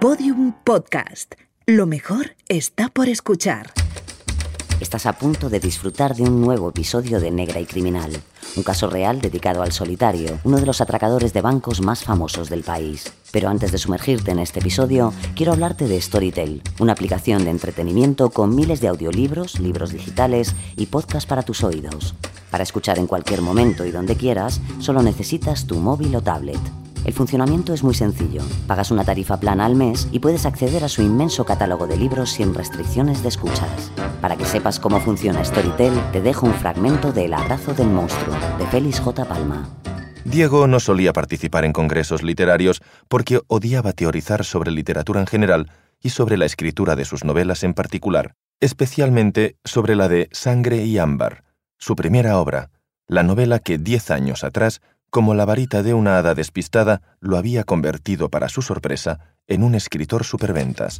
Podium Podcast. Lo mejor está por escuchar. Estás a punto de disfrutar de un nuevo episodio de Negra y Criminal, un caso real dedicado al solitario, uno de los atracadores de bancos más famosos del país. Pero antes de sumergirte en este episodio, quiero hablarte de Storytel, una aplicación de entretenimiento con miles de audiolibros, libros digitales y podcasts para tus oídos. Para escuchar en cualquier momento y donde quieras, solo necesitas tu móvil o tablet. El funcionamiento es muy sencillo. Pagas una tarifa plana al mes y puedes acceder a su inmenso catálogo de libros sin restricciones de escuchas. Para que sepas cómo funciona Storytel, te dejo un fragmento de El abrazo del monstruo, de Félix J. Palma. Diego no solía participar en congresos literarios porque odiaba teorizar sobre literatura en general y sobre la escritura de sus novelas en particular, especialmente sobre la de Sangre y Ámbar, su primera obra, la novela que diez años atrás como la varita de una hada despistada lo había convertido para su sorpresa en un escritor superventas.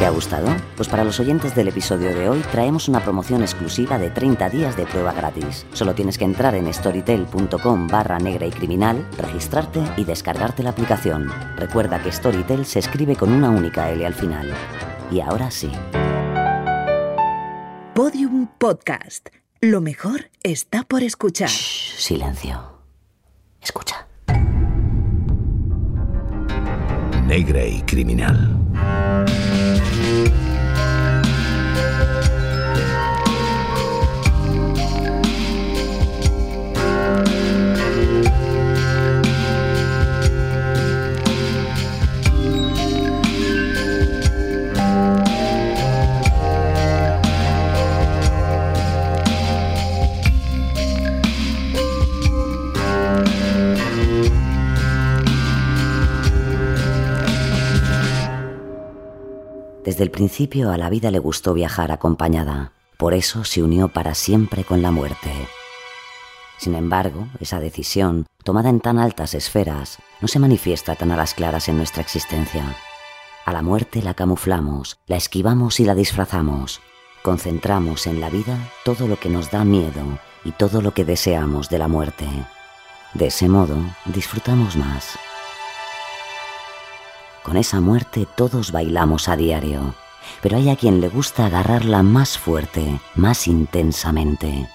¿Te ha gustado? Pues para los oyentes del episodio de hoy traemos una promoción exclusiva de 30 días de prueba gratis. Solo tienes que entrar en storytel.com barra negra y criminal, registrarte y descargarte la aplicación. Recuerda que Storytel se escribe con una única L al final. Y ahora sí. Podium Podcast. Lo mejor está por escuchar. Shh, silencio. Escucha. Negra y criminal. Desde el principio a la vida le gustó viajar acompañada, por eso se unió para siempre con la muerte. Sin embargo, esa decisión, tomada en tan altas esferas, no se manifiesta tan a las claras en nuestra existencia. A la muerte la camuflamos, la esquivamos y la disfrazamos. Concentramos en la vida todo lo que nos da miedo y todo lo que deseamos de la muerte. De ese modo, disfrutamos más. Con esa muerte todos bailamos a diario, pero hay a quien le gusta agarrarla más fuerte, más intensamente.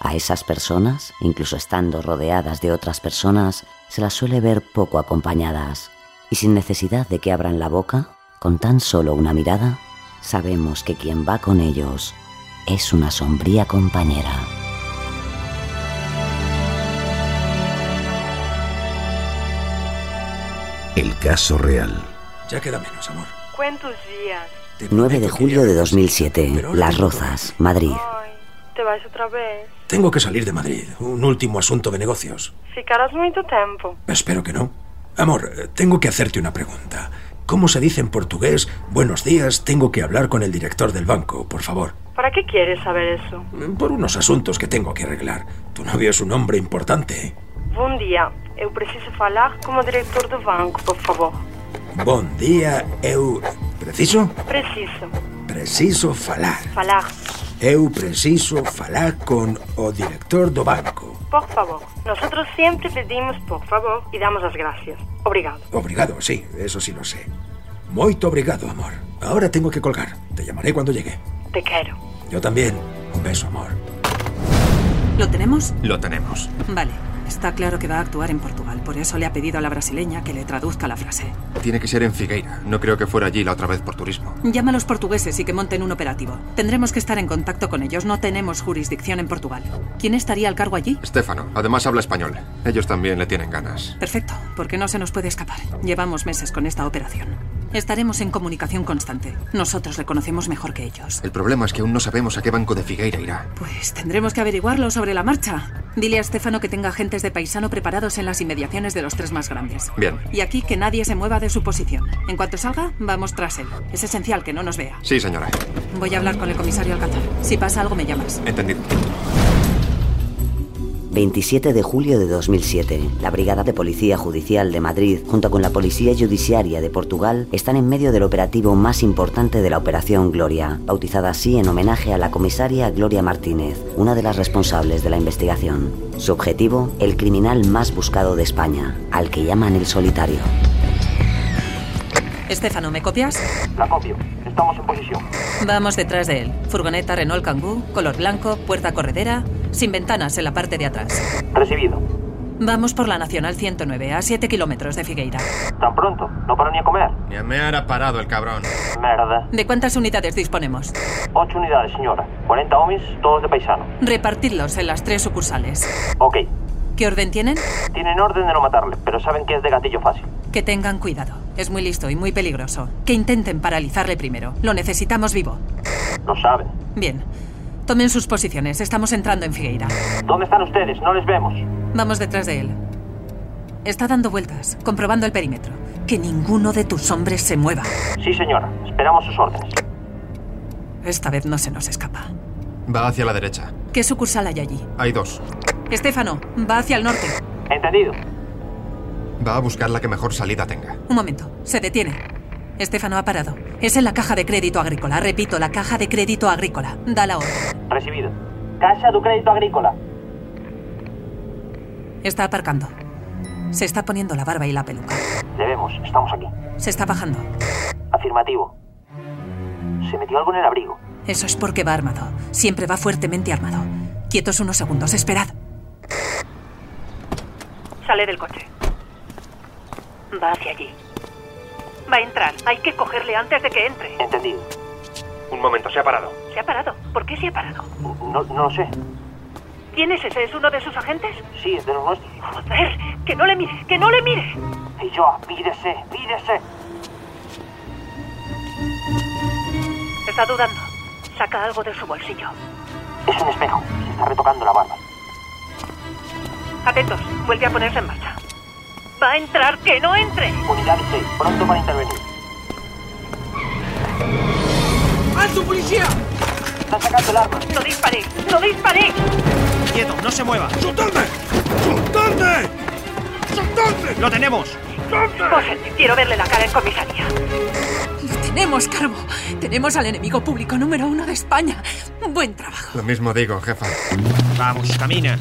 A esas personas, incluso estando rodeadas de otras personas, se las suele ver poco acompañadas, y sin necesidad de que abran la boca, con tan solo una mirada, sabemos que quien va con ellos es una sombría compañera. El caso real. Ya queda menos, amor. ¿Cuántos días? Te 9 de julio de llegaré. 2007, Pero ahora Las Rozas, Madrid. Ay, te vas otra vez. Tengo que salir de Madrid. Un último asunto de negocios. Ficarás mucho tiempo. Espero que no. Amor, eh, tengo que hacerte una pregunta. ¿Cómo se dice en portugués? Buenos días, tengo que hablar con el director del banco, por favor. ¿Para qué quieres saber eso? Por unos asuntos que tengo que arreglar. Tu novio es un hombre importante. Bom dia. Eu preciso falar como diretor do banco, por favor. Bom día, eu... Preciso? Preciso. Preciso falar. Falar. Eu preciso falar con o director do banco. Por favor. Nosotros siempre pedimos por favor y damos las gracias. Obrigado. Obrigado, sí, eso sí lo sé. Moito obrigado, amor. Ahora tengo que colgar. Te llamaré cuando llegue. Te quiero. Yo también. Un beso, amor. ¿Lo tenemos? Lo tenemos. Vale. Está claro que va a actuar en Portugal, por eso le ha pedido a la brasileña que le traduzca la frase. Tiene que ser en Figueira. No creo que fuera allí la otra vez por turismo. Llama a los portugueses y que monten un operativo. Tendremos que estar en contacto con ellos, no tenemos jurisdicción en Portugal. ¿Quién estaría al cargo allí? Estefano, además habla español. Ellos también le tienen ganas. Perfecto, porque no se nos puede escapar. Llevamos meses con esta operación. Estaremos en comunicación constante. Nosotros le conocemos mejor que ellos. El problema es que aún no sabemos a qué banco de Figueira irá. Pues tendremos que averiguarlo sobre la marcha. Dile a Estefano que tenga agentes de paisano preparados en las inmediaciones de los tres más grandes. Bien. Y aquí que nadie se mueva de su posición. En cuanto salga, vamos tras él. Es esencial que no nos vea. Sí, señora. Voy a hablar con el comisario Alcázar. Si pasa algo, me llamas. Entendido. 27 de julio de 2007, la Brigada de Policía Judicial de Madrid, junto con la Policía Judiciaria de Portugal, están en medio del operativo más importante de la Operación Gloria, bautizada así en homenaje a la comisaria Gloria Martínez, una de las responsables de la investigación. Su objetivo, el criminal más buscado de España, al que llaman el solitario. Estefano, ¿me copias? La copio. Estamos en posición. Vamos detrás de él. Furgoneta Renault Kangoo, color blanco, puerta corredera, sin ventanas en la parte de atrás. Recibido. Vamos por la Nacional 109, a 7 kilómetros de Figueira. ¿Tan pronto? ¿No paro ni a comer? Ni a mear ha parado el cabrón. Merda. ¿De cuántas unidades disponemos? Ocho unidades, señora. 40 homies, todos de paisano. Repartidlos en las tres sucursales. Ok. ¿Qué orden tienen? Tienen orden de no matarle, pero saben que es de gatillo fácil. Que tengan cuidado. Es muy listo y muy peligroso. Que intenten paralizarle primero. Lo necesitamos vivo. Lo saben. Bien. Tomen sus posiciones. Estamos entrando en Figueira. ¿Dónde están ustedes? No les vemos. Vamos detrás de él. Está dando vueltas, comprobando el perímetro. Que ninguno de tus hombres se mueva. Sí, señora. Esperamos sus órdenes. Esta vez no se nos escapa. Va hacia la derecha. ¿Qué sucursal hay allí? Hay dos. Estefano, va hacia el norte. Entendido. Va a buscar la que mejor salida tenga. Un momento, se detiene. Estefano ha parado. Es en la caja de crédito agrícola. Repito, la caja de crédito agrícola. Da la orden. Recibido. Caja de crédito agrícola. Está aparcando. Se está poniendo la barba y la peluca. Le vemos. Estamos aquí. Se está bajando. Afirmativo. Se metió algo en el abrigo. Eso es porque va armado. Siempre va fuertemente armado. Quietos unos segundos. Esperad. Sale del coche. Va hacia allí. Va a entrar. Hay que cogerle antes de que entre. Entendido. Un momento, se ha parado. ¿Se ha parado? ¿Por qué se ha parado? No, no lo sé. ¿Quién es ese? ¿Es uno de sus agentes? Sí, es de los nuestros. Joder, que no le mire, que no le mire. Y yo, pídese, pídese. Está dudando. Saca algo de su bolsillo. Es un espejo. Se está retocando la barba. Atentos, vuelve a ponerse en marcha. Va a entrar, que no entre. Unidades 6, pronto para intervenir. ¡Alto, policía! Están sacando el arma. No disparé, no disparé. Quieto, no se mueva. ¡Soltadme! ¡Soltadme! ¡Soltadme! ¡Lo tenemos! José, quiero verle la cara en comisaría. Lo tenemos, Carbo. Tenemos al enemigo público número uno de España. Buen trabajo. Lo mismo digo, jefa. Vamos, camina.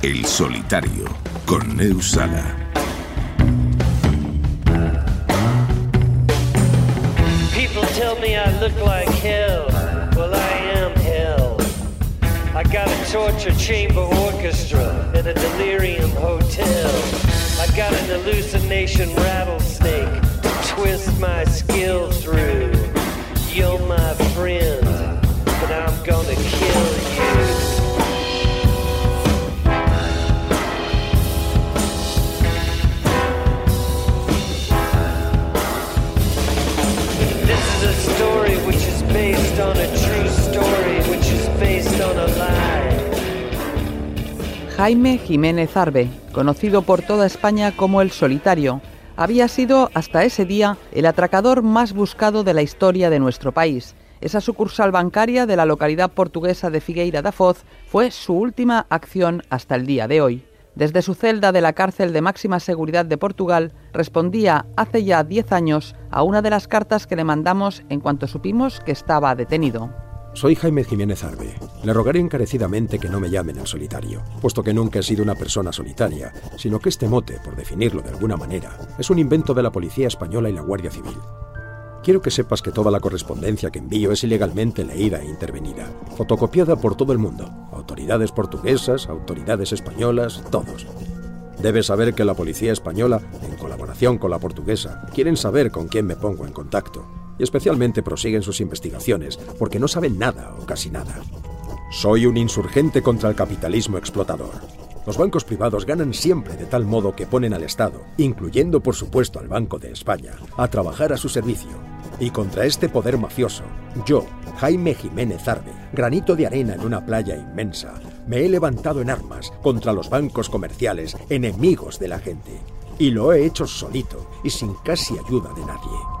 El solitario con Neusala. Got a torture chamber orchestra in a delirium hotel. I got an hallucination rattlesnake to twist my skill through. You're my friend, but I'm gonna kill you. This is a story which is based on a Jaime Jiménez Arbe, conocido por toda España como el Solitario, había sido hasta ese día el atracador más buscado de la historia de nuestro país. Esa sucursal bancaria de la localidad portuguesa de Figueira da Foz fue su última acción hasta el día de hoy. Desde su celda de la cárcel de máxima seguridad de Portugal, respondía hace ya 10 años a una de las cartas que le mandamos en cuanto supimos que estaba detenido. Soy Jaime Jiménez Arbe. Le rogaré encarecidamente que no me llamen el solitario, puesto que nunca he sido una persona solitaria, sino que este mote, por definirlo de alguna manera, es un invento de la Policía Española y la Guardia Civil. Quiero que sepas que toda la correspondencia que envío es ilegalmente leída e intervenida, fotocopiada por todo el mundo, autoridades portuguesas, autoridades españolas, todos. Debes saber que la policía española, en colaboración con la portuguesa, quieren saber con quién me pongo en contacto, y especialmente prosiguen sus investigaciones, porque no saben nada o casi nada. Soy un insurgente contra el capitalismo explotador. Los bancos privados ganan siempre de tal modo que ponen al Estado, incluyendo por supuesto al Banco de España, a trabajar a su servicio. Y contra este poder mafioso, yo, Jaime Jiménez Arbe, granito de arena en una playa inmensa, me he levantado en armas contra los bancos comerciales, enemigos de la gente. Y lo he hecho solito y sin casi ayuda de nadie.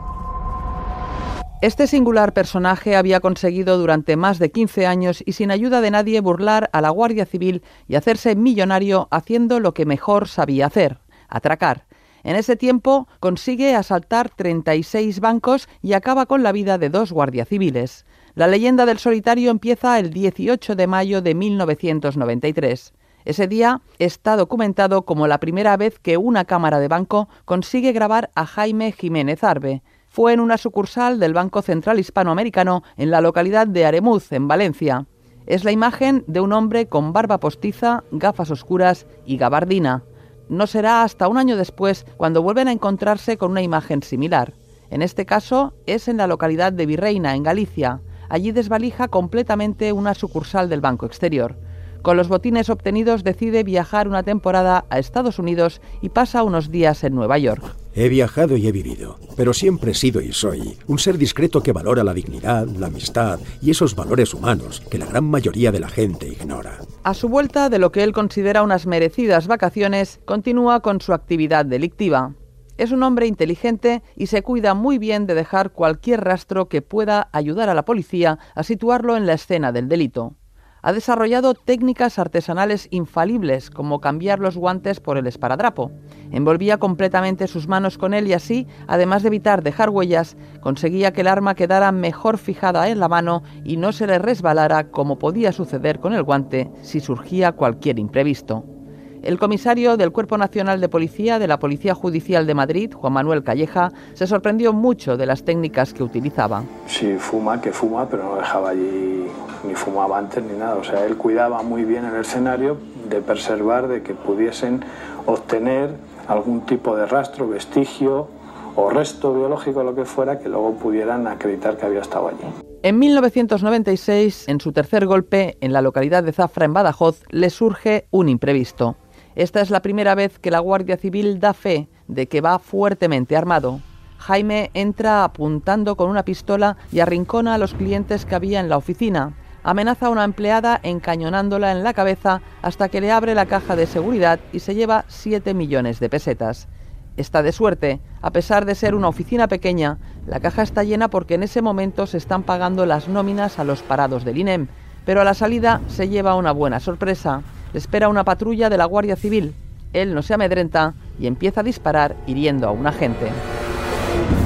Este singular personaje había conseguido durante más de 15 años y sin ayuda de nadie burlar a la Guardia Civil y hacerse millonario haciendo lo que mejor sabía hacer, atracar. En ese tiempo consigue asaltar 36 bancos y acaba con la vida de dos guardias civiles. La leyenda del solitario empieza el 18 de mayo de 1993. Ese día está documentado como la primera vez que una cámara de banco consigue grabar a Jaime Jiménez Arbe. Fue en una sucursal del Banco Central Hispanoamericano en la localidad de Aremuz, en Valencia. Es la imagen de un hombre con barba postiza, gafas oscuras y gabardina. No será hasta un año después cuando vuelven a encontrarse con una imagen similar. En este caso es en la localidad de Virreina, en Galicia. Allí desvalija completamente una sucursal del Banco Exterior. Con los botines obtenidos decide viajar una temporada a Estados Unidos y pasa unos días en Nueva York. He viajado y he vivido, pero siempre he sido y soy un ser discreto que valora la dignidad, la amistad y esos valores humanos que la gran mayoría de la gente ignora. A su vuelta de lo que él considera unas merecidas vacaciones, continúa con su actividad delictiva. Es un hombre inteligente y se cuida muy bien de dejar cualquier rastro que pueda ayudar a la policía a situarlo en la escena del delito ha desarrollado técnicas artesanales infalibles, como cambiar los guantes por el esparadrapo. Envolvía completamente sus manos con él y así, además de evitar dejar huellas, conseguía que el arma quedara mejor fijada en la mano y no se le resbalara como podía suceder con el guante si surgía cualquier imprevisto. El comisario del Cuerpo Nacional de Policía de la Policía Judicial de Madrid, Juan Manuel Calleja, se sorprendió mucho de las técnicas que utilizaba. Sí, fuma, que fuma, pero no dejaba allí ni fumaba antes ni nada. O sea, él cuidaba muy bien el escenario de preservar, de que pudiesen obtener algún tipo de rastro, vestigio o resto biológico, lo que fuera, que luego pudieran acreditar que había estado allí. En 1996, en su tercer golpe, en la localidad de Zafra, en Badajoz, le surge un imprevisto. Esta es la primera vez que la Guardia Civil da fe de que va fuertemente armado. Jaime entra apuntando con una pistola y arrincona a los clientes que había en la oficina. Amenaza a una empleada encañonándola en la cabeza hasta que le abre la caja de seguridad y se lleva 7 millones de pesetas. Está de suerte, a pesar de ser una oficina pequeña, la caja está llena porque en ese momento se están pagando las nóminas a los parados del INEM, pero a la salida se lleva una buena sorpresa le espera una patrulla de la Guardia Civil. Él no se amedrenta y empieza a disparar hiriendo a un agente.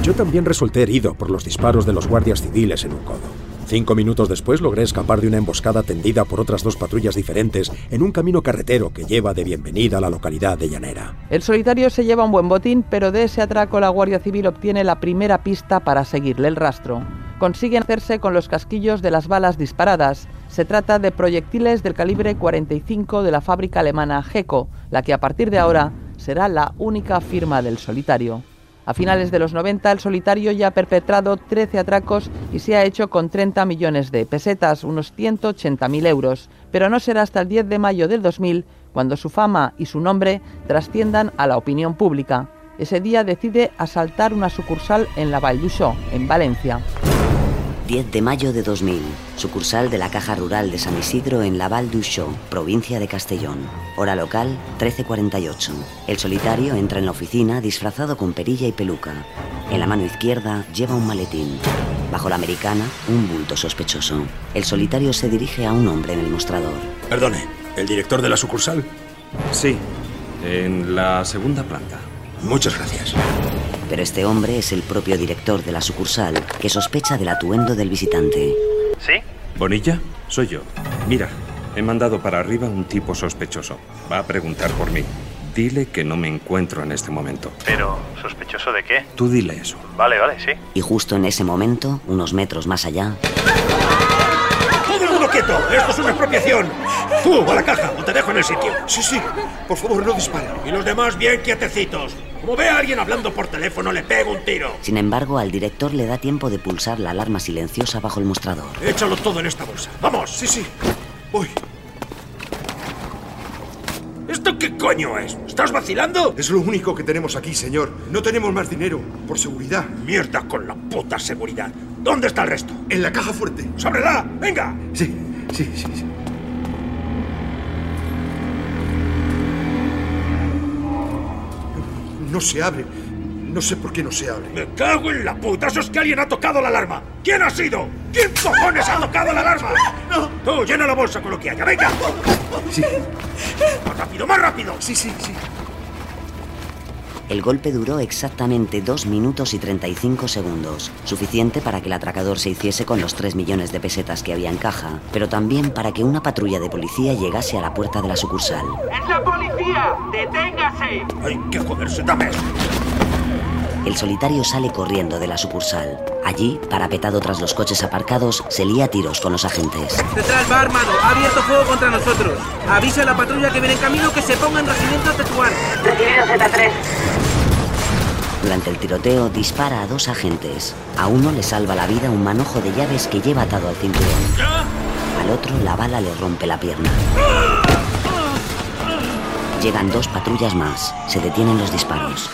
Yo también resulté herido por los disparos de los guardias civiles en un codo. Cinco minutos después logré escapar de una emboscada tendida por otras dos patrullas diferentes en un camino carretero que lleva de bienvenida a la localidad de Llanera. El solitario se lleva un buen botín, pero de ese atraco la Guardia Civil obtiene la primera pista para seguirle el rastro. Consiguen hacerse con los casquillos de las balas disparadas. Se trata de proyectiles del calibre 45 de la fábrica alemana GECO, la que a partir de ahora será la única firma del solitario. A finales de los 90, el solitario ya ha perpetrado 13 atracos y se ha hecho con 30 millones de pesetas, unos 180.000 euros, pero no será hasta el 10 de mayo del 2000 cuando su fama y su nombre trasciendan a la opinión pública. Ese día decide asaltar una sucursal en la Val en Valencia. 10 de mayo de 2000, sucursal de la Caja Rural de San Isidro en Laval du provincia de Castellón. Hora local, 13.48. El solitario entra en la oficina disfrazado con perilla y peluca. En la mano izquierda lleva un maletín. Bajo la americana, un bulto sospechoso. El solitario se dirige a un hombre en el mostrador. Perdone, ¿el director de la sucursal? Sí, en la segunda planta. Muchas gracias. Pero este hombre es el propio director de la sucursal que sospecha del atuendo del visitante. ¿Sí? ¿Bonilla? Soy yo. Mira, he mandado para arriba un tipo sospechoso. Va a preguntar por mí. Dile que no me encuentro en este momento. Pero, ¿sospechoso de qué? Tú dile eso. Vale, vale, sí. Y justo en ese momento, unos metros más allá... ¡Todo el mundo quieto! ¡Esto es una expropiación! ¡Tú, a la caja! ¡O te dejo en el sitio! Sí, sí. Por favor, no disparen. Y los demás bien quietecitos. Como ve a alguien hablando por teléfono, le pego un tiro. Sin embargo, al director le da tiempo de pulsar la alarma silenciosa bajo el mostrador. Échalo todo en esta bolsa. ¡Vamos! Sí, sí. Voy. ¿Esto qué coño es? ¿Estás vacilando? Es lo único que tenemos aquí, señor. No tenemos más dinero, por seguridad. Mierda con la puta seguridad. ¿Dónde está el resto? En la caja fuerte. ¡Sábrela! ¡Venga! Sí, sí, sí, sí. No se abre. No sé por qué no se abre. ¡Me cago en la puta! ¡Eso es que alguien ha tocado la alarma! ¿Quién ha sido? ¿Quién cojones ha tocado la alarma? ¡No! ¡Tú, llena la bolsa con lo que haya! ¡Venga! Sí. ¡Más rápido, más rápido! Sí, sí, sí. El golpe duró exactamente 2 minutos y 35 segundos, suficiente para que el atracador se hiciese con los 3 millones de pesetas que había en caja, pero también para que una patrulla de policía llegase a la puerta de la sucursal. ¡Es la policía! ¡Deténgase! ¡Hay que joderse, dame! El solitario sale corriendo de la sucursal. Allí, parapetado tras los coches aparcados, se lía a tiros con los agentes. Detrás va armado, ha abierto fuego contra nosotros. Avisa a la patrulla que viene en camino que se ponga en regimiento Tetuán. Recibido Z3. Durante el tiroteo dispara a dos agentes. A uno le salva la vida un manojo de llaves que lleva atado al cinturón. Al otro la bala le rompe la pierna. Llegan dos patrullas más. Se detienen los disparos.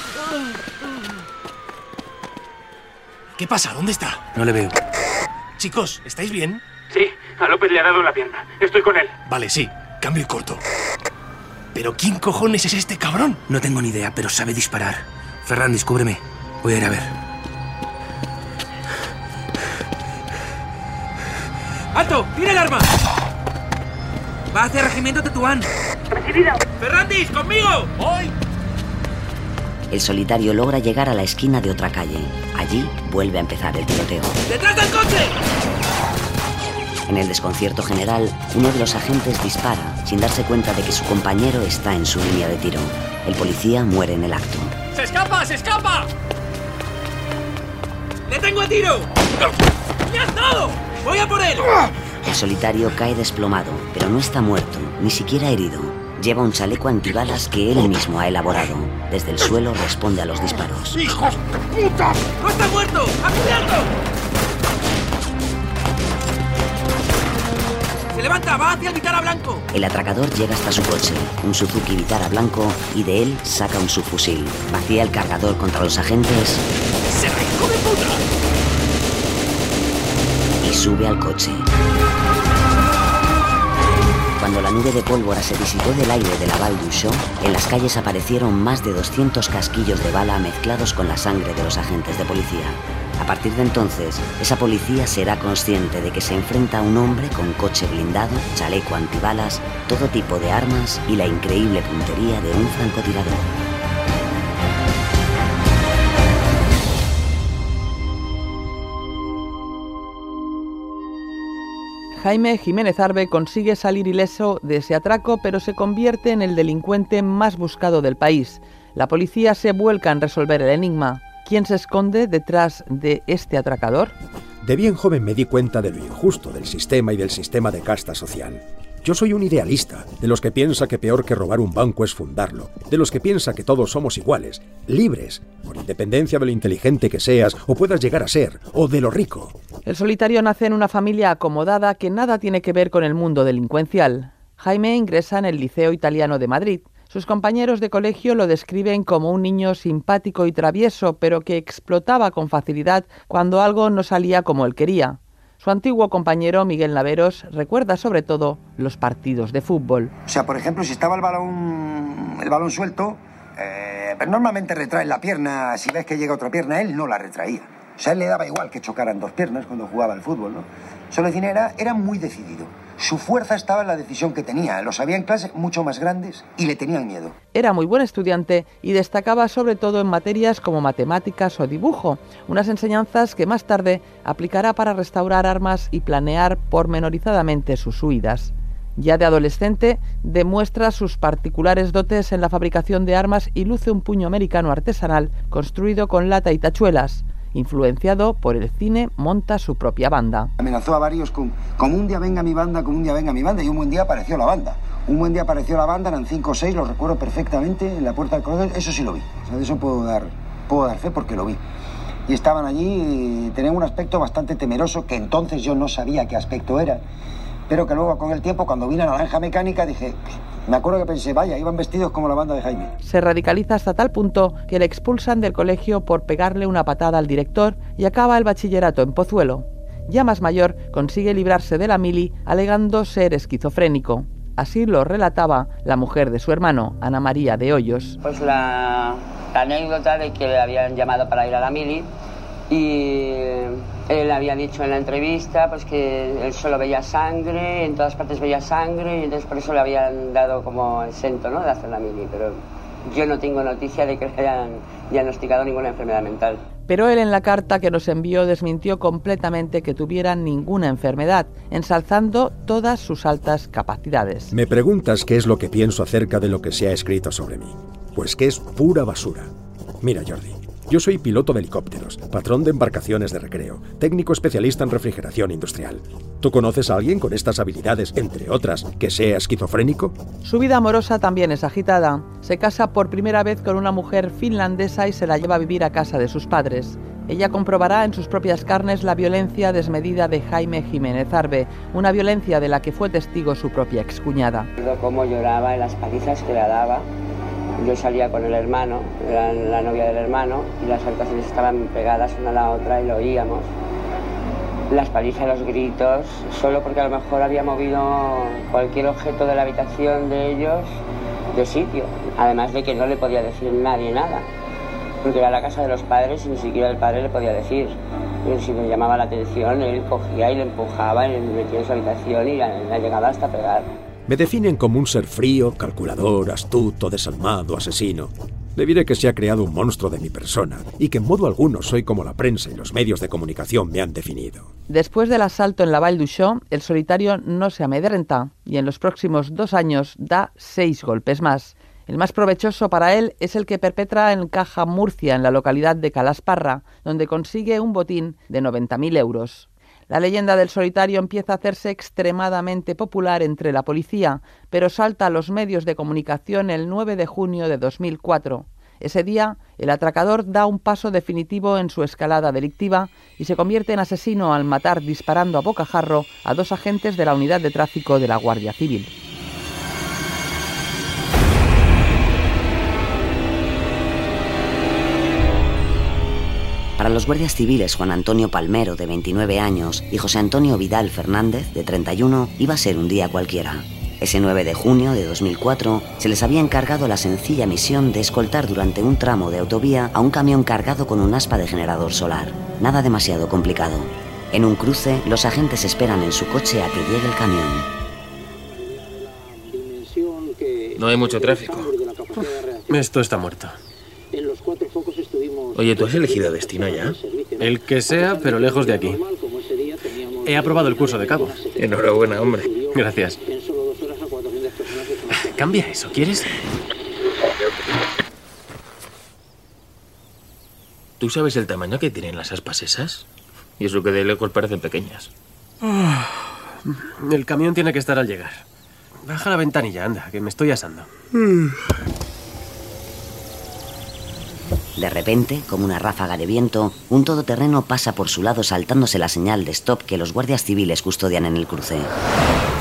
¿Qué pasa? ¿Dónde está? No le veo. Chicos, ¿estáis bien? Sí, a López le ha dado en la pierna. Estoy con él. Vale, sí. Cambio y corto. ¿Pero quién cojones es este cabrón? No tengo ni idea, pero sabe disparar. Ferran, descúbreme. Voy a ir a ver. ¡Alto! ¡Tira el arma! Va hacia Regimiento Tetuán. Recibido. ¡Ferrandis, conmigo! ¡Voy! El solitario logra llegar a la esquina de otra calle. Allí vuelve a empezar el tiroteo. ¡Detrás del coche! En el desconcierto general, uno de los agentes dispara, sin darse cuenta de que su compañero está en su línea de tiro. El policía muere en el acto. ¡Se escapa! ¡Se escapa! ¡Le tengo a tiro! ¡Me has dado! ¡Voy a por él! El solitario cae desplomado, pero no está muerto, ni siquiera herido. Lleva un chaleco antibalas que él mismo ha elaborado. Desde el suelo responde a los disparos. ¡Hijos de puta! ¡No está muerto! ¡A cubierto! ¡Se levanta! ¡Va hacia el Vitara Blanco! El atracador llega hasta su coche, un Suzuki Vitara blanco, y de él saca un subfusil. Vacía el cargador contra los agentes ¡Se hijo de puta! y sube al coche. Cuando la nube de pólvora se disipó del aire de la Val d'Uixó, en las calles aparecieron más de 200 casquillos de bala mezclados con la sangre de los agentes de policía. A partir de entonces, esa policía será consciente de que se enfrenta a un hombre con coche blindado, chaleco antibalas, todo tipo de armas y la increíble puntería de un francotirador. Jaime Jiménez Arbe consigue salir ileso de ese atraco, pero se convierte en el delincuente más buscado del país. La policía se vuelca en resolver el enigma. ¿Quién se esconde detrás de este atracador? De bien joven me di cuenta de lo injusto del sistema y del sistema de casta social. Yo soy un idealista, de los que piensa que peor que robar un banco es fundarlo, de los que piensa que todos somos iguales, libres, con independencia de lo inteligente que seas o puedas llegar a ser, o de lo rico. El solitario nace en una familia acomodada que nada tiene que ver con el mundo delincuencial. Jaime ingresa en el Liceo Italiano de Madrid. Sus compañeros de colegio lo describen como un niño simpático y travieso, pero que explotaba con facilidad cuando algo no salía como él quería. Su antiguo compañero Miguel Naveros recuerda sobre todo los partidos de fútbol. O sea, por ejemplo, si estaba el balón, el balón suelto, eh, normalmente retrae la pierna. Si ves que llega otra pierna, él no la retraía. O sea, él le daba igual que chocaran dos piernas cuando jugaba al fútbol, ¿no? Solecina era, era muy decidido. Su fuerza estaba en la decisión que tenía. Los había en clase mucho más grandes y le tenían miedo. Era muy buen estudiante y destacaba sobre todo en materias como matemáticas o dibujo, unas enseñanzas que más tarde aplicará para restaurar armas y planear pormenorizadamente sus huidas. Ya de adolescente, demuestra sus particulares dotes en la fabricación de armas y luce un puño americano artesanal construido con lata y tachuelas. Influenciado por el cine, monta su propia banda. Amenazó a varios con, como un día venga mi banda, como un día venga mi banda, y un buen día apareció la banda. Un buen día apareció la banda, eran cinco o seis, lo recuerdo perfectamente, en la puerta del colegio, eso sí lo vi. O de eso puedo dar, puedo dar fe porque lo vi. Y estaban allí, y tenían un aspecto bastante temeroso, que entonces yo no sabía qué aspecto era, pero que luego con el tiempo, cuando vi la naranja mecánica, dije, me acuerdo que pensé, vaya, iban vestidos como la banda de Jaime. Se radicaliza hasta tal punto que le expulsan del colegio por pegarle una patada al director y acaba el bachillerato en Pozuelo. Ya más mayor, consigue librarse de la mili alegando ser esquizofrénico. Así lo relataba la mujer de su hermano, Ana María de Hoyos. Pues la, la anécdota de que le habían llamado para ir a la mili y él había dicho en la entrevista pues que él solo veía sangre, en todas partes veía sangre y entonces por eso le habían dado como exento ¿no? de hacer la mili, pero yo no tengo noticia de que le hayan diagnosticado ninguna enfermedad mental. Pero él en la carta que nos envió desmintió completamente que tuviera ninguna enfermedad, ensalzando todas sus altas capacidades. Me preguntas qué es lo que pienso acerca de lo que se ha escrito sobre mí. Pues que es pura basura. Mira, Jordi, yo soy piloto de helicópteros, patrón de embarcaciones de recreo, técnico especialista en refrigeración industrial. ¿Tú conoces a alguien con estas habilidades, entre otras, que sea esquizofrénico? Su vida amorosa también es agitada. Se casa por primera vez con una mujer finlandesa y se la lleva a vivir a casa de sus padres. Ella comprobará en sus propias carnes la violencia desmedida de Jaime Jiménez Arbe, una violencia de la que fue testigo su propia excuñada. Cómo lloraba en las palizas que le daba yo salía con el hermano, la novia del hermano, y las habitaciones estaban pegadas una a la otra y lo oíamos. Las palizas, los gritos, solo porque a lo mejor había movido cualquier objeto de la habitación de ellos de sitio. Además de que no le podía decir nadie nada, porque era la casa de los padres y ni siquiera el padre le podía decir. Si me llamaba la atención, él cogía y le empujaba y le metía en su habitación y la, la llegaba hasta pegar. Me definen como un ser frío, calculador, astuto, desalmado, asesino. Le diré que se ha creado un monstruo de mi persona y que en modo alguno soy como la prensa y los medios de comunicación me han definido. Después del asalto en la Val d'Uixó, el solitario no se amedrenta y en los próximos dos años da seis golpes más. El más provechoso para él es el que perpetra en Caja Murcia, en la localidad de Calasparra, donde consigue un botín de 90.000 euros. La leyenda del solitario empieza a hacerse extremadamente popular entre la policía, pero salta a los medios de comunicación el 9 de junio de 2004. Ese día, el atracador da un paso definitivo en su escalada delictiva y se convierte en asesino al matar disparando a bocajarro a dos agentes de la unidad de tráfico de la Guardia Civil. Para los guardias civiles Juan Antonio Palmero, de 29 años, y José Antonio Vidal Fernández, de 31, iba a ser un día cualquiera. Ese 9 de junio de 2004 se les había encargado la sencilla misión de escoltar durante un tramo de autovía a un camión cargado con un aspa de generador solar. Nada demasiado complicado. En un cruce, los agentes esperan en su coche a que llegue el camión. No hay mucho tráfico. Esto está muerto. Oye, ¿tú has elegido destino ya? El que sea, pero lejos de aquí. He aprobado el curso de cabo. Enhorabuena, hombre. Gracias. Cambia eso, ¿quieres? ¿Tú sabes el tamaño que tienen las aspas esas? Y eso que de lejos parecen pequeñas. El camión tiene que estar al llegar. Baja la ventanilla, anda, que me estoy asando. De repente, como una ráfaga de viento, un todoterreno pasa por su lado saltándose la señal de stop que los guardias civiles custodian en el cruce.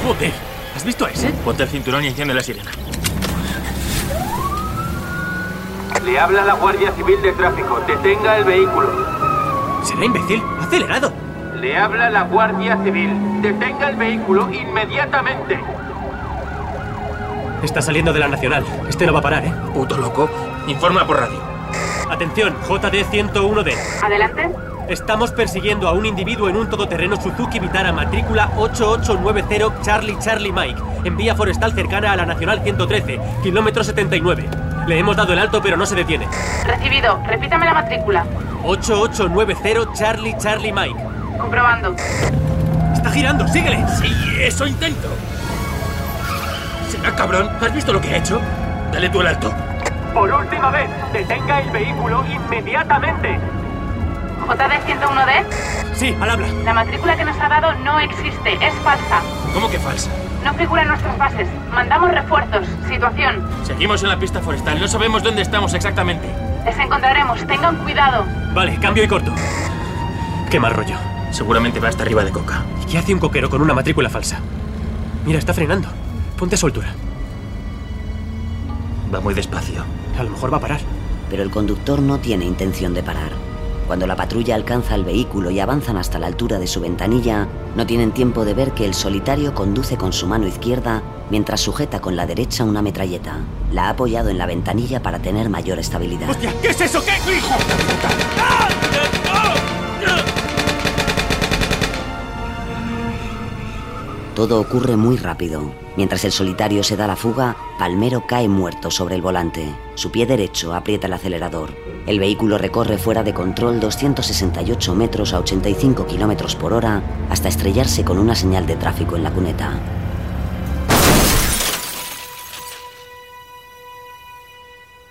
¡Joder! ¿Has visto a ese? Ponte el cinturón y enciende la sirena. Le habla la Guardia Civil de Tráfico. Detenga el vehículo. Será imbécil. Ha acelerado. Le habla la Guardia Civil. Detenga el vehículo inmediatamente. Está saliendo de la Nacional. Este no va a parar, ¿eh? Puto loco. Informa por radio. Atención, JD 101D. Adelante. Estamos persiguiendo a un individuo en un todoterreno Suzuki Vitara matrícula 8890 Charlie Charlie Mike, en vía forestal cercana a la Nacional 113, kilómetro 79. Le hemos dado el alto, pero no se detiene. Recibido. Repítame la matrícula. 8890 Charlie Charlie Mike. Comprobando. Está girando, síguele. Sí, eso intento. Será cabrón. ¿Has visto lo que ha hecho? Dale tú el alto. Por última vez, detenga el vehículo inmediatamente. JD 101D. Sí, al habla. La matrícula que nos ha dado no existe, es falsa. ¿Cómo que falsa? No figura en nuestras bases. Mandamos refuerzos. Situación. Seguimos en la pista forestal. No sabemos dónde estamos exactamente. Les encontraremos. Tengan cuidado. Vale, cambio y corto. Qué mal rollo. Seguramente va hasta arriba de coca. ¿Y qué hace un coquero con una matrícula falsa? Mira, está frenando. Ponte a soltura. Va muy despacio. A lo mejor va a parar. Pero el conductor no tiene intención de parar. Cuando la patrulla alcanza el vehículo y avanzan hasta la altura de su ventanilla, no tienen tiempo de ver que el solitario conduce con su mano izquierda mientras sujeta con la derecha una metralleta. La ha apoyado en la ventanilla para tener mayor estabilidad. ¡Hostia! ¿Qué es eso? ¿Qué? ¡Hijo! ¡Ah! Todo ocurre muy rápido. Mientras el solitario se da la fuga, Palmero cae muerto sobre el volante. Su pie derecho aprieta el acelerador. El vehículo recorre fuera de control 268 metros a 85 kilómetros por hora hasta estrellarse con una señal de tráfico en la cuneta.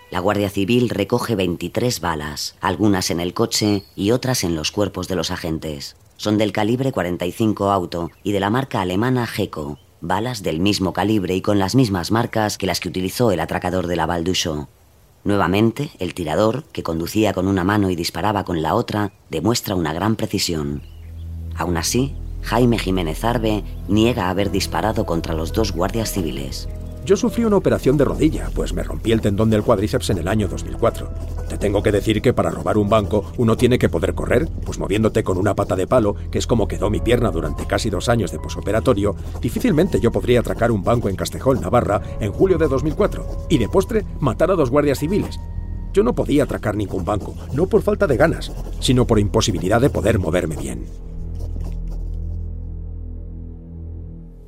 La Guardia Civil recoge 23 balas, algunas en el coche y otras en los cuerpos de los agentes. Son del calibre 45 auto y de la marca alemana GECO, balas del mismo calibre y con las mismas marcas que las que utilizó el atracador de la Valducho. Nuevamente, el tirador, que conducía con una mano y disparaba con la otra, demuestra una gran precisión. Aún así, Jaime Jiménez Arbe niega haber disparado contra los dos guardias civiles. Yo sufrí una operación de rodilla, pues me rompí el tendón del cuádriceps en el año 2004. Te tengo que decir que para robar un banco uno tiene que poder correr, pues moviéndote con una pata de palo, que es como quedó mi pierna durante casi dos años de posoperatorio, difícilmente yo podría atracar un banco en Castejón, Navarra, en julio de 2004, y de postre matar a dos guardias civiles. Yo no podía atracar ningún banco, no por falta de ganas, sino por imposibilidad de poder moverme bien.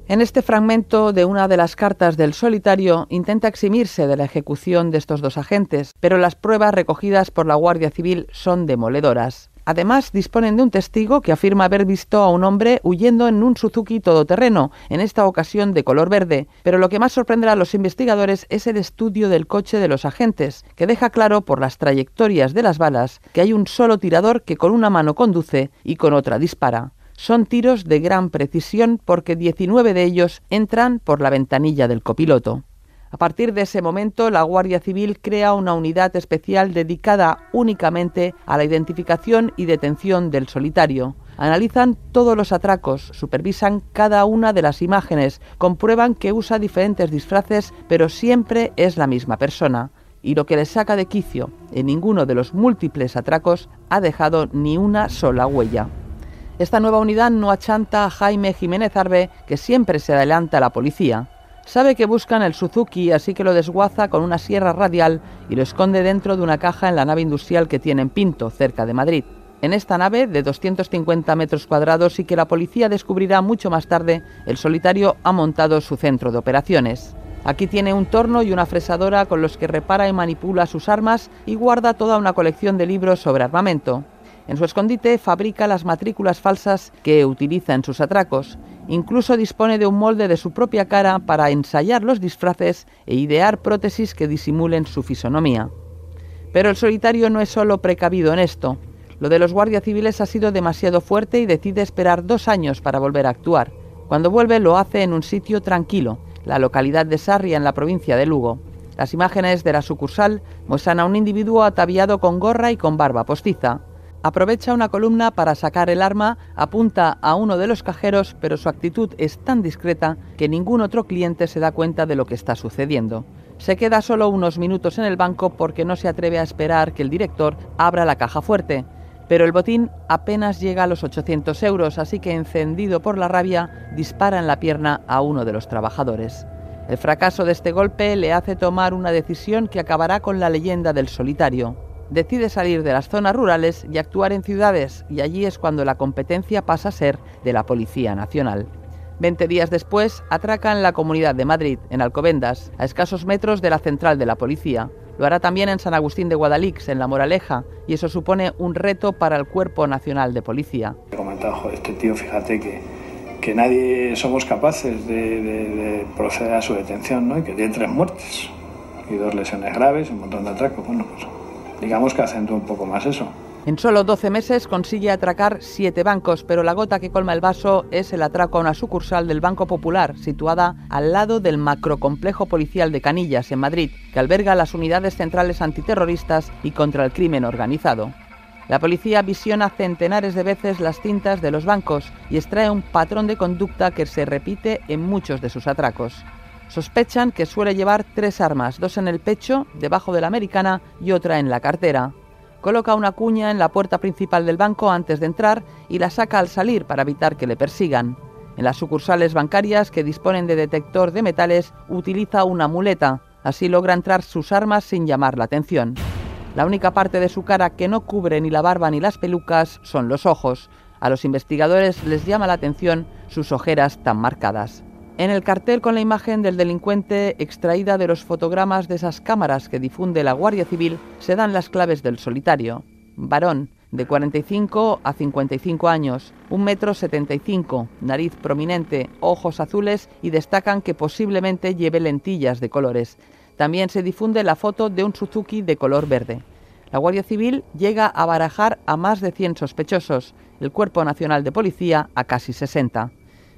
En este fragmento de una de las cartas del solitario intenta eximirse de la ejecución de estos dos agentes, pero las pruebas recogidas por la Guardia Civil son demoledoras. Además, disponen de un testigo que afirma haber visto a un hombre huyendo en un Suzuki todoterreno, en esta ocasión de color verde. Pero lo que más sorprenderá a los investigadores es el estudio del coche de los agentes, que deja claro por las trayectorias de las balas que hay un solo tirador que con una mano conduce y con otra dispara. Son tiros de gran precisión porque 19 de ellos entran por la ventanilla del copiloto. A partir de ese momento, la Guardia Civil crea una unidad especial dedicada únicamente a la identificación y detención del solitario. Analizan todos los atracos, supervisan cada una de las imágenes, comprueban que usa diferentes disfraces, pero siempre es la misma persona. Y lo que les saca de quicio, en ninguno de los múltiples atracos ha dejado ni una sola huella. Esta nueva unidad no achanta a Jaime Jiménez Arbe, que siempre se adelanta a la policía. Sabe que buscan el Suzuki, así que lo desguaza con una sierra radial y lo esconde dentro de una caja en la nave industrial que tiene en Pinto, cerca de Madrid. En esta nave, de 250 metros cuadrados y que la policía descubrirá mucho más tarde, el solitario ha montado su centro de operaciones. Aquí tiene un torno y una fresadora con los que repara y manipula sus armas y guarda toda una colección de libros sobre armamento. En su escondite fabrica las matrículas falsas que utiliza en sus atracos. Incluso dispone de un molde de su propia cara para ensayar los disfraces e idear prótesis que disimulen su fisonomía. Pero el solitario no es solo precavido en esto. Lo de los guardias civiles ha sido demasiado fuerte y decide esperar dos años para volver a actuar. Cuando vuelve lo hace en un sitio tranquilo, la localidad de Sarria en la provincia de Lugo. Las imágenes de la sucursal muestran a un individuo ataviado con gorra y con barba postiza. Aprovecha una columna para sacar el arma, apunta a uno de los cajeros, pero su actitud es tan discreta que ningún otro cliente se da cuenta de lo que está sucediendo. Se queda solo unos minutos en el banco porque no se atreve a esperar que el director abra la caja fuerte. Pero el botín apenas llega a los 800 euros, así que encendido por la rabia, dispara en la pierna a uno de los trabajadores. El fracaso de este golpe le hace tomar una decisión que acabará con la leyenda del solitario decide salir de las zonas rurales y actuar en ciudades, y allí es cuando la competencia pasa a ser de la Policía Nacional. Veinte días después, atraca en la Comunidad de Madrid, en Alcobendas, a escasos metros de la central de la policía. Lo hará también en San Agustín de Guadalix, en La Moraleja, y eso supone un reto para el Cuerpo Nacional de Policía. He comentado, este tío, fíjate que, que nadie somos capaces de, proceder a su detención, ¿no? Y que tiene tres muertes y dos lesiones graves, un montón de atracos. Bueno, pues digamos que acentúa un poco más eso. En solo 12 meses consigue atracar siete bancos, pero la gota que colma el vaso es el atraco a una sucursal del Banco Popular, situada al lado del macrocomplejo policial de Canillas, en Madrid, que alberga las unidades centrales antiterroristas y contra el crimen organizado. La policía visiona centenares de veces las cintas de los bancos y extrae un patrón de conducta que se repite en muchos de sus atracos. Sospechan que suele llevar tres armas, dos en el pecho, debajo de la americana y otra en la cartera. Coloca una cuña en la puerta principal del banco antes de entrar y la saca al salir para evitar que le persigan. En las sucursales bancarias que disponen de detector de metales utiliza una muleta, así logra entrar sus armas sin llamar la atención. La única parte de su cara que no cubre ni la barba ni las pelucas son los ojos. A los investigadores les llama la atención sus ojeras tan marcadas. En el cartel con la imagen del delincuente extraída de los fotogramas de esas cámaras que difunde la Guardia Civil se dan las claves del solitario. Varón, de 45 a 55 años, 1 metro 75, nariz prominente, ojos azules y destacan que posiblemente lleve lentillas de colores. También se difunde la foto de un Suzuki de color verde. La Guardia Civil llega a barajar a más de 100 sospechosos, el Cuerpo Nacional de Policía a casi 60.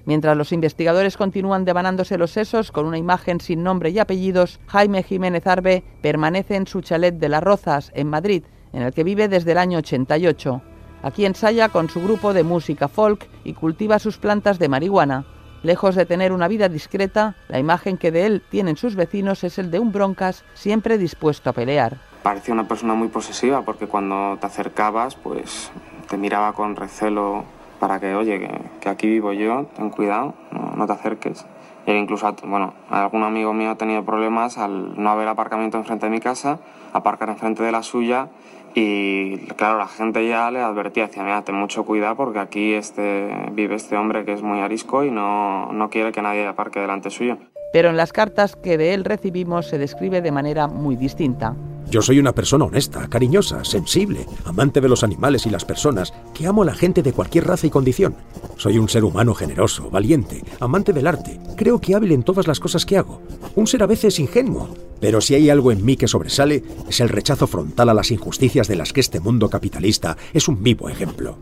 Mientras los investigadores continúan devanándose los sesos con una imagen sin nombre y apellidos, Jaime Jiménez Arbe permanece en su chalet de Las Rozas, en Madrid, en el que vive desde el año 88. Aquí ensaya con su grupo de música folk y cultiva sus plantas de marihuana. Lejos de tener una vida discreta, la imagen que de él tienen sus vecinos es el de un broncas siempre dispuesto a pelear. Parecía una persona muy posesiva porque cuando te acercabas, pues te miraba con recelo para que, oye, que, aquí vivo yo, ten cuidado, no, te acerques. Y incluso, bueno, algún amigo mío ha tenido problemas al no haber aparcamiento enfrente de mi casa, aparcar enfrente de la suya y claro, la gente ya le advertía, decía, mira, ten mucho cuidado porque aquí este, vive este hombre que es muy arisco y no, no quiere que nadie aparque delante suyo. Pero en las cartas que de él recibimos se describe de manera muy distinta. Yo soy una persona honesta, cariñosa, sensible, amante de los animales y las personas, que amo a la gente de cualquier raza y condición. Soy un ser humano generoso, valiente, amante del arte, creo que hábil en todas las cosas que hago. Un ser a veces ingenuo, pero si hay algo en mí que sobresale, es el rechazo frontal a las injusticias de las que este mundo capitalista es un vivo ejemplo.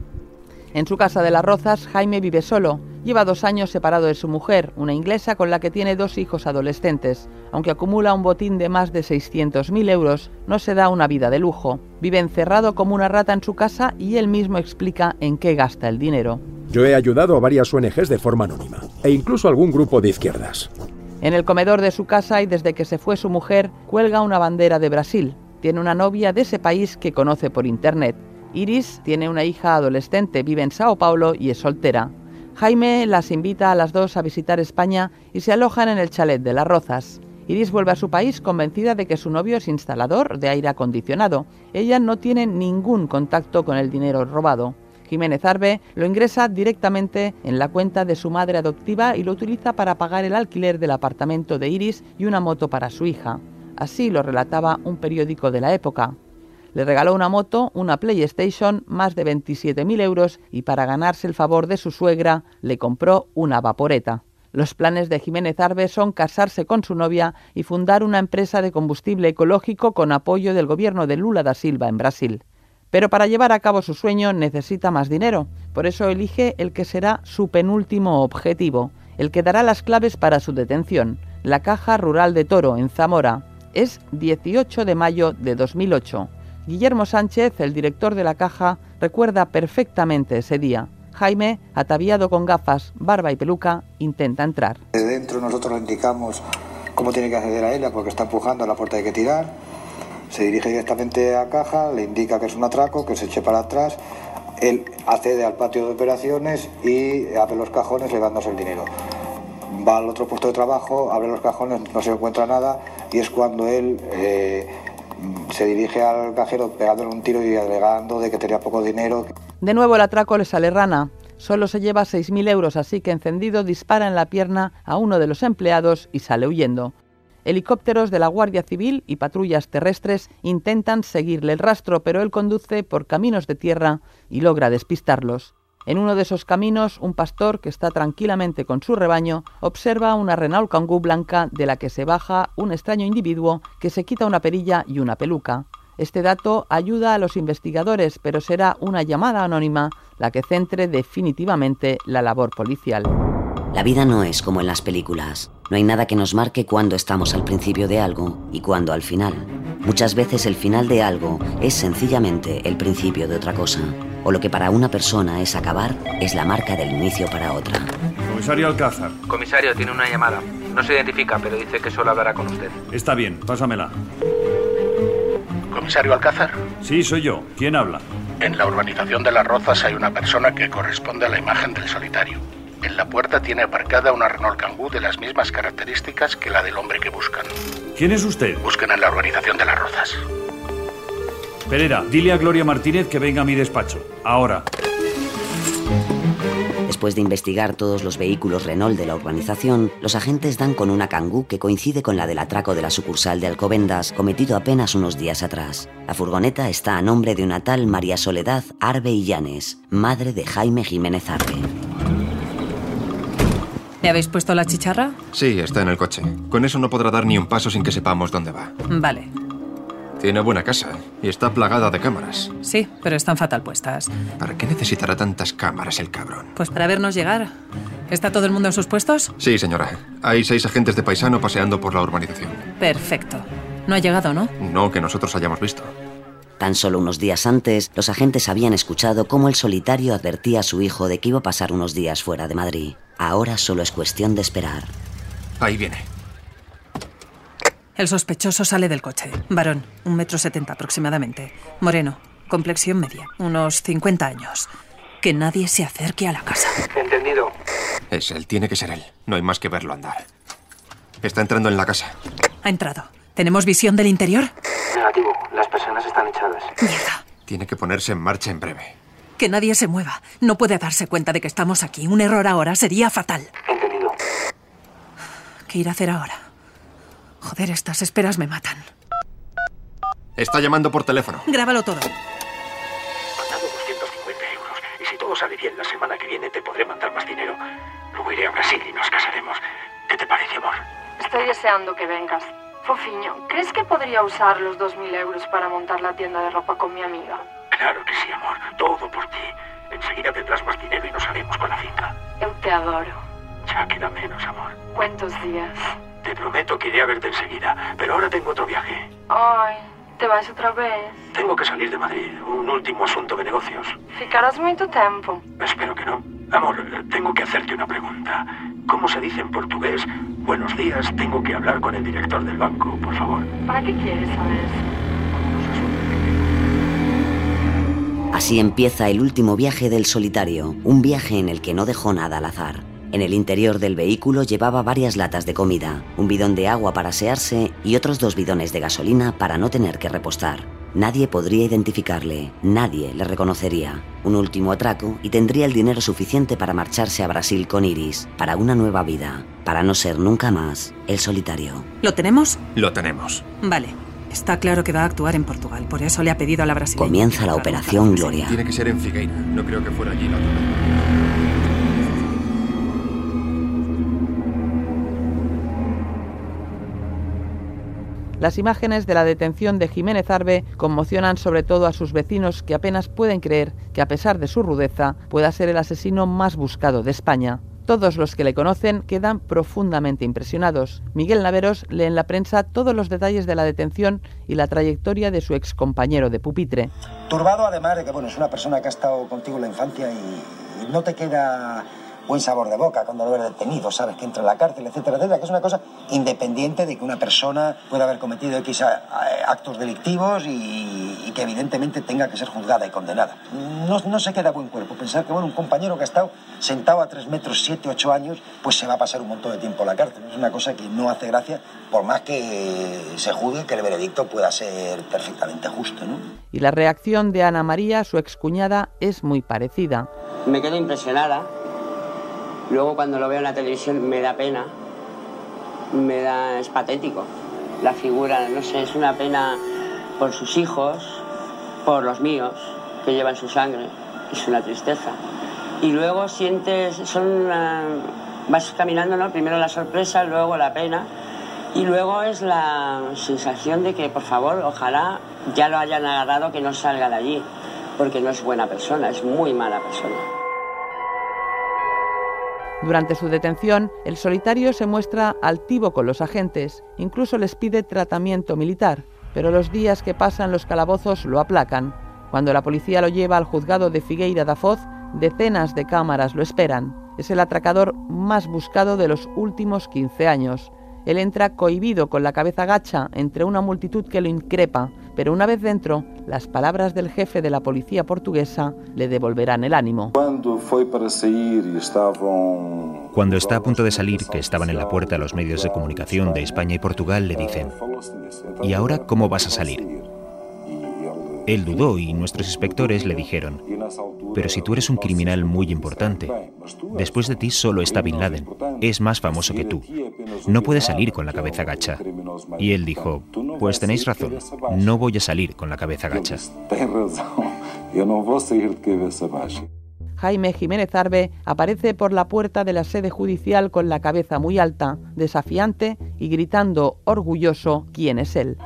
En su casa de las Rozas, Jaime vive solo. Lleva dos años separado de su mujer, una inglesa con la que tiene dos hijos adolescentes. Aunque acumula un botín de más de 600.000 euros, no se da una vida de lujo. Vive encerrado como una rata en su casa y él mismo explica en qué gasta el dinero. Yo he ayudado a varias ONGs de forma anónima, e incluso algún grupo de izquierdas. En el comedor de su casa y desde que se fue su mujer, cuelga una bandera de Brasil. Tiene una novia de ese país que conoce por internet. Iris tiene una hija adolescente, vive en Sao Paulo y es soltera. Jaime las invita a las dos a visitar España y se alojan en el chalet de Las Rozas. Iris vuelve a su país convencida de que su novio es instalador de aire acondicionado. Ella no tiene ningún contacto con el dinero robado. Jiménez Arbe lo ingresa directamente en la cuenta de su madre adoptiva y lo utiliza para pagar el alquiler del apartamento de Iris y una moto para su hija. Así lo relataba un periódico de la época. Le regaló una moto, una PlayStation, más de 27.000 euros y para ganarse el favor de su suegra le compró una vaporeta. Los planes de Jiménez Arbe son casarse con su novia y fundar una empresa de combustible ecológico con apoyo del gobierno de Lula da Silva en Brasil. Pero para llevar a cabo su sueño necesita más dinero, por eso elige el que será su penúltimo objetivo, el que dará las claves para su detención, la Caja Rural de Toro, en Zamora. Es 18 de mayo de 2008. Guillermo Sánchez, el director de la caja, recuerda perfectamente ese día. Jaime, ataviado con gafas, barba y peluca, intenta entrar. De dentro nosotros le indicamos cómo tiene que acceder a ella porque está empujando a la puerta hay que tirar. Se dirige directamente a caja, le indica que es un atraco, que se eche para atrás. Él accede al patio de operaciones y abre los cajones llevándose el dinero. Va al otro puesto de trabajo, abre los cajones, no se encuentra nada y es cuando él eh, se dirige al cajero pegándole un tiro y alegando de que tenía poco dinero. De nuevo el atraco le sale rana. Solo se lleva 6.000 euros, así que encendido dispara en la pierna a uno de los empleados y sale huyendo. Helicópteros de la Guardia Civil y patrullas terrestres intentan seguirle el rastro, pero él conduce por caminos de tierra y logra despistarlos. En uno de esos caminos, un pastor que está tranquilamente con su rebaño observa una Renault Kangoo blanca de la que se baja un extraño individuo que se quita una perilla y una peluca. Este dato ayuda a los investigadores, pero será una llamada anónima la que centre definitivamente la labor policial. La vida no es como en las películas. No hay nada que nos marque cuando estamos al principio de algo y cuando al final. Muchas veces el final de algo es sencillamente el principio de otra cosa o lo que para una persona es acabar, es la marca del inicio para otra. Comisario Alcázar. Comisario, tiene una llamada. No se identifica, pero dice que solo hablará con usted. Está bien, pásamela. ¿Comisario Alcázar? Sí, soy yo. ¿Quién habla? En la urbanización de Las Rozas hay una persona que corresponde a la imagen del solitario. En la puerta tiene aparcada una Renault Kangoo de las mismas características que la del hombre que buscan. ¿Quién es usted? Buscan en la urbanización de Las Rozas. Pereira, dile a Gloria Martínez que venga a mi despacho. Ahora. Después de investigar todos los vehículos Renault de la urbanización, los agentes dan con una Kangoo que coincide con la del atraco de la sucursal de Alcobendas cometido apenas unos días atrás. La furgoneta está a nombre de una tal María Soledad Arbe Illanes, madre de Jaime Jiménez Arbe. ¿Le habéis puesto la chicharra? Sí, está en el coche. Con eso no podrá dar ni un paso sin que sepamos dónde va. Vale. Tiene buena casa y está plagada de cámaras. Sí, pero están fatal puestas. ¿Para qué necesitará tantas cámaras el cabrón? Pues para vernos llegar. ¿Está todo el mundo en sus puestos? Sí, señora. Hay seis agentes de paisano paseando por la urbanización. Perfecto. No ha llegado, ¿no? No que nosotros hayamos visto. Tan solo unos días antes, los agentes habían escuchado cómo el solitario advertía a su hijo de que iba a pasar unos días fuera de Madrid. Ahora solo es cuestión de esperar. Ahí viene. El sospechoso sale del coche. Varón, un metro setenta aproximadamente. Moreno, complexión media, unos 50 años. Que nadie se acerque a la casa. Entendido. Es él, tiene que ser él. No hay más que verlo andar. Está entrando en la casa. Ha entrado. ¿Tenemos visión del interior? Negativo. Las personas están echadas. Mierda. Tiene que ponerse en marcha en breve. Que nadie se mueva. No puede darse cuenta de que estamos aquí. Un error ahora sería fatal. Entendido. ¿Qué ir a hacer ahora? Joder, estas esperas me matan. Está llamando por teléfono. Grábalo todo. Mandado 250 euros. Y si todo sale bien la semana que viene, te podré mandar más dinero. Luego iré a Brasil y nos casaremos. ¿Qué te parece, amor? Estoy deseando que vengas. Fofiño, ¿crees que podría usar los 2.000 euros para montar la tienda de ropa con mi amiga? Claro que sí, amor. Todo por ti. Enseguida tendrás más dinero y nos haremos con la finca. Eu te adoro. Ya queda menos, amor. ¿Cuántos días? Te prometo que iré a verte enseguida, pero ahora tengo otro viaje. Ay, te vas outra vez? Tengo que salir de Madrid. Un último asunto de negocios. Ficarás moito tempo. Espero que no. Amor, tengo que hacerte una pregunta. ¿Cómo se dice en portugués? Buenos días, tengo que hablar con el director del banco, por favor. ¿Para qué quieres saber? Así empieza el último viaje del solitario, un viaje en el que no dejó nada al azar. En el interior del vehículo llevaba varias latas de comida, un bidón de agua para asearse y otros dos bidones de gasolina para no tener que repostar. Nadie podría identificarle, nadie le reconocería. Un último atraco y tendría el dinero suficiente para marcharse a Brasil con Iris, para una nueva vida, para no ser nunca más el solitario. ¿Lo tenemos? Lo tenemos. Vale. Está claro que va a actuar en Portugal, por eso le ha pedido a la brasileña. Comienza la operación Gloria. Tiene que ser en Figueira. No creo que fuera allí la otra Las imágenes de la detención de Jiménez Arbe conmocionan sobre todo a sus vecinos que apenas pueden creer que a pesar de su rudeza pueda ser el asesino más buscado de España. Todos los que le conocen quedan profundamente impresionados. Miguel Naveros lee en la prensa todos los detalles de la detención y la trayectoria de su excompañero de pupitre. Turbado además de que bueno, es una persona que ha estado contigo en la infancia y, no te queda buen sabor de boca cuando lo ves detenido, sabes que entra en la cárcel, etcétera, etcétera, que es una cosa independiente de que una persona pueda haber cometido X a- actos delictivos y, y que evidentemente tenga que ser juzgada y condenada. No, no se queda buen cuerpo pensar que bueno, un compañero que ha estado sentado a tres metros, siete, ocho años, pues se va a pasar un montón de tiempo en la cárcel. Es una cosa que no hace gracia, por más que se juzgue que el veredicto pueda ser perfectamente justo, ¿no? Y la reacción de Ana María, su excuñada, es muy parecida. Me quedo impresionada. Luego cuando lo veo en la televisión me da pena. Me da... es patético. La figura, no sé, es una pena por sus hijos, por los míos, que llevan su sangre. Es una tristeza. Y luego sientes, son una- vas caminando, ¿no? Primero la sorpresa, luego la pena. Y luego es la sensación de que, por favor, ojalá ya lo hayan agarrado, que no salga de allí. Porque no es buena persona, es muy mala persona. Durante su detención, el solitario se muestra altivo con los agentes, incluso les pide tratamiento militar, pero los días que pasan los calabozos lo aplacan. Cuando la policía lo lleva al juzgado de Figueira da Foz, decenas de cámaras lo esperan. Es el atracador más buscado de los últimos 15 años. Él entra cohibido con la cabeza gacha entre una multitud que lo increpa, pero una vez dentro, las palabras del jefe de la policía portuguesa le devolverán el ánimo. Cuando está a punto de salir, que estaban en la puerta los medios de comunicación de España y Portugal, le dicen, ¿y ahora cómo vas a salir? Él dudó y nuestros inspectores le dijeron, pero si tú eres un criminal muy importante, después de ti solo está Bin Laden, es más famoso que tú, no puedes salir con la cabeza gacha. Y él dijo, pues tenéis razón, no voy a salir con la cabeza gacha. Jaime Jiménez Arbe aparece por la puerta de la sede judicial con la cabeza muy alta, desafiante y gritando orgulloso quién es él.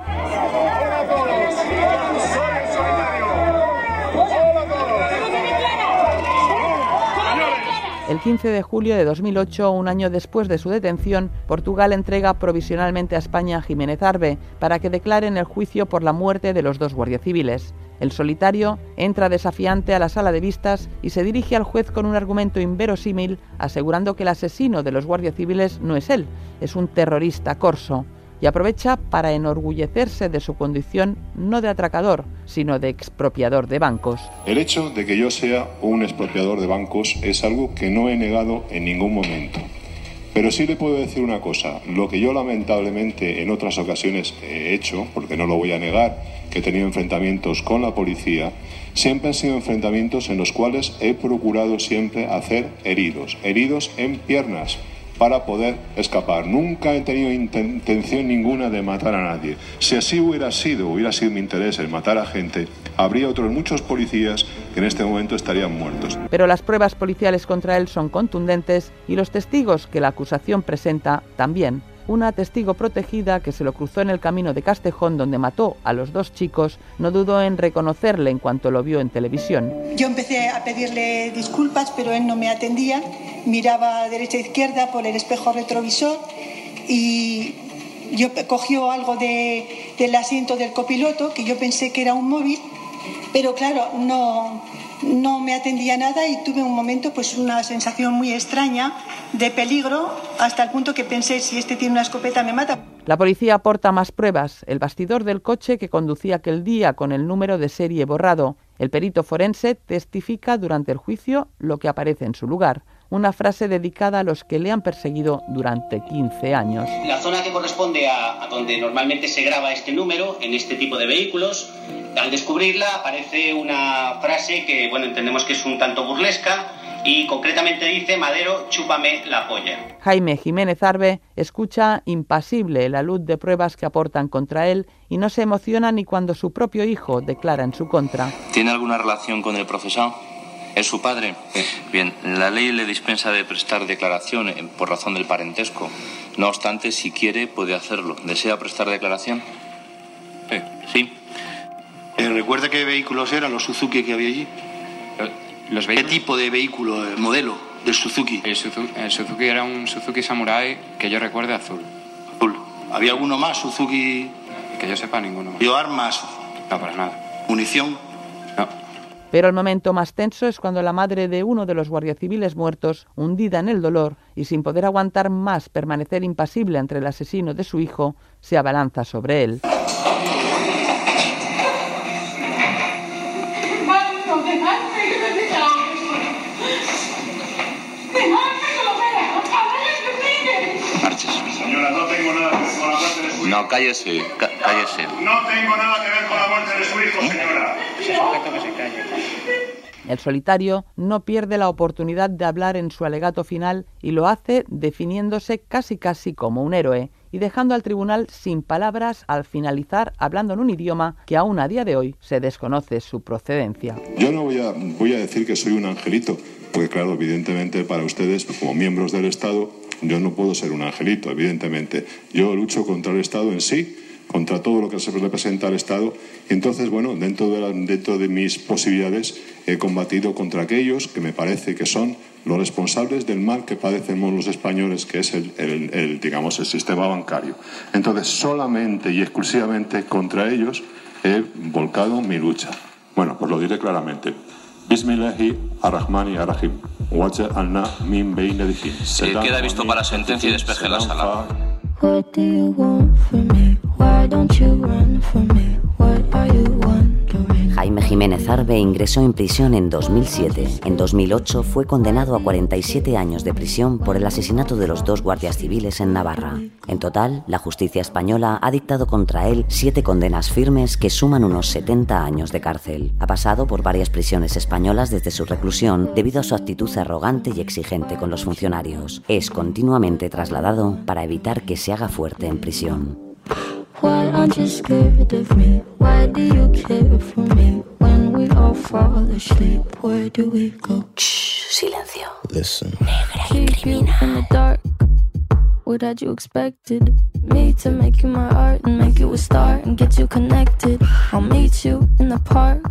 El 15 de julio de 2008, un año después de su detención, Portugal entrega provisionalmente a España a Jiménez Arbe para que declare en el juicio por la muerte de los dos guardias civiles. El solitario entra desafiante a la sala de vistas y se dirige al juez con un argumento inverosímil, asegurando que el asesino de los guardias civiles no es él, es un terrorista corso y aprovecha para enorgullecerse de su condición no de atracador, sino de expropiador de bancos. El hecho de que yo sea un expropiador de bancos es algo que no he negado en ningún momento. Pero sí le puedo decir una cosa, lo que yo lamentablemente en otras ocasiones he hecho, porque no lo voy a negar, que he tenido enfrentamientos con la policía, siempre han sido enfrentamientos en los cuales he procurado siempre hacer heridos, heridos en piernas, para poder escapar. Nunca he tenido intención ninguna de matar a nadie. Si así hubiera sido, hubiera sido mi interés el matar a gente, habría otros muchos policías que en este momento estarían muertos. Pero las pruebas policiales contra él son contundentes y los testigos que la acusación presenta también una testigo protegida que se lo cruzó en el camino de Castejón donde mató a los dos chicos no dudó en reconocerle en cuanto lo vio en televisión. Yo empecé a pedirle disculpas, pero él no me atendía. Miraba derecha e izquierda por el espejo retrovisor y yo cogió algo del asiento del copiloto que yo pensé que era un móvil, pero claro, no, no me atendía nada y tuve un momento pues una sensación muy extraña de peligro hasta el punto que pensé si este tiene una escopeta me mata. La policía aporta más pruebas, el bastidor del coche que conducía aquel día con el número de serie borrado. El perito forense testifica durante el juicio lo que aparece en su lugar una frase dedicada a los que le han perseguido durante 15 años. La zona que corresponde a, donde normalmente se graba este número, en este tipo de vehículos, al descubrirla aparece una frase que, bueno, entendemos que es un tanto burlesca, y concretamente dice Madero, chúpame la polla. Jaime Jiménez Arbe escucha impasible la luz de pruebas que aportan contra él y no se emociona ni cuando su propio hijo declara en su contra. ¿Tiene alguna relación con el procesado? ¿Es su padre? Bien, la ley le dispensa de prestar declaración eh, por razón del parentesco. No obstante, si quiere, puede hacerlo. ¿Desea prestar declaración? Sí. Eh, ¿Recuerda qué vehículos eran los Suzuki que había allí? Los ¿Qué tipo de vehículo, el modelo del Suzuki? El Suzuki, era un Suzuki Samurai que yo recuerde azul. Azul. ¿Había alguno más, Suzuki? Que yo sepa, ninguno más. ¿Vio armas? No, para nada. ¿Munición? Pero el momento más tenso es cuando la madre de uno de los guardias civiles muertos, hundida en el dolor y sin poder aguantar más permanecer impasible entre el asesino de su hijo, se abalanza sobre él. No, cállese, cállese. No tengo nada que ver con la muerte de su hijo, señora. El solitario no pierde la oportunidad de hablar en su alegato final y lo hace definiéndose casi casi como un héroe y dejando al tribunal sin palabras al finalizar hablando en un idioma que aún a día de hoy se desconoce su procedencia. Yo no voy a, voy a decir que soy un angelito, porque claro, evidentemente para ustedes como miembros del Estado yo no puedo ser un angelito, evidentemente. Yo lucho contra el Estado en sí contra todo lo que se representa al Estado. Y entonces, bueno, dentro de, dentro de mis posibilidades he combatido contra aquellos que me parece que son los responsables del mal que padecemos los españoles, que es el, digamos, el sistema bancario. Entonces, solamente y exclusivamente contra ellos he volcado mi lucha. Bueno, pues lo diré claramente. Bismillahi ar-Rahmani ar-Rahim. min Queda visto para sentencia y despeje la sala. Jaime Jiménez Arbe ingresó en prisión en 2007. En 2008 fue condenado a 47 años de prisión por el asesinato de los dos guardias civiles en Navarra. En total, la justicia española ha dictado contra él siete condenas firmes que suman unos 70 años de cárcel. Ha pasado por varias prisiones españolas desde su reclusión debido a su actitud arrogante y exigente con los funcionarios. Es continuamente trasladado para evitar que se haga fuerte en prisión. Why aren't you scared of me? Why do you care for me? When we all fall asleep, where do we go? Shh, silencio. Listen. Keep you in the dark. What had you expected? Me to make you my art and make you a star and get you connected. I'll meet you in the park.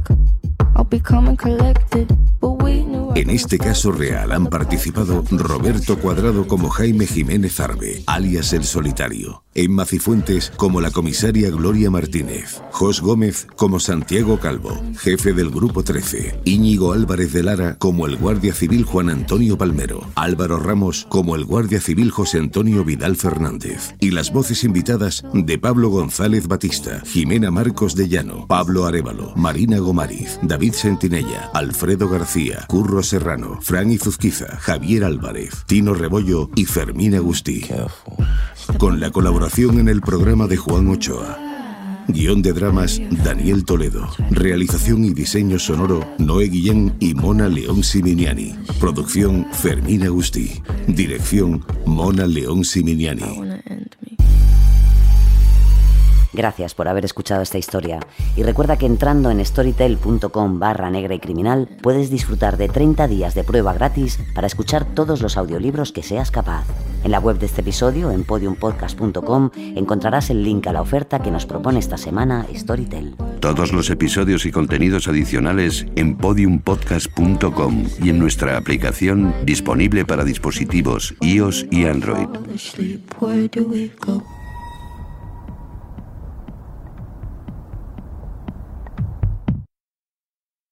I'll be calm and collected. But we knew En este caso real han participado Roberto Cuadrado como Jaime Jiménez Arbe, alias El Solitario, Emma Cifuentes como la comisaria Gloria Martínez, Jos Gómez como Santiago Calvo, jefe del Grupo 13, Íñigo Álvarez de Lara como el Guardia Civil Juan Antonio Palmero, Álvaro Ramos como el Guardia Civil José Antonio Vidal Fernández, y las voces invitadas de Pablo González Batista, Jimena Marcos de Llano, Pablo Arevalo, Marina Gomariz, David Sentinella, Alfredo García, Curro Serrano, Fran Izuzquiza, Javier Álvarez, Tino Rebollo y Fermín Agustí. Con la colaboración en el programa de Juan Ochoa. Guión de dramas Daniel Toledo. Realización y diseño sonoro Noé Guillén y Mona León Siminiani. Producción Fermín Agustí. Dirección Mona León Siminiani. Gracias por haber escuchado esta historia y recuerda que entrando en storytel.com barra negra y criminal puedes disfrutar de 30 días de prueba gratis para escuchar todos los audiolibros que seas capaz. En la web de este episodio, en podiumpodcast.com, encontrarás el link a la oferta que nos propone esta semana Storytel. Todos los episodios y contenidos adicionales en podiumpodcast.com y en nuestra aplicación disponible para dispositivos iOS y Android.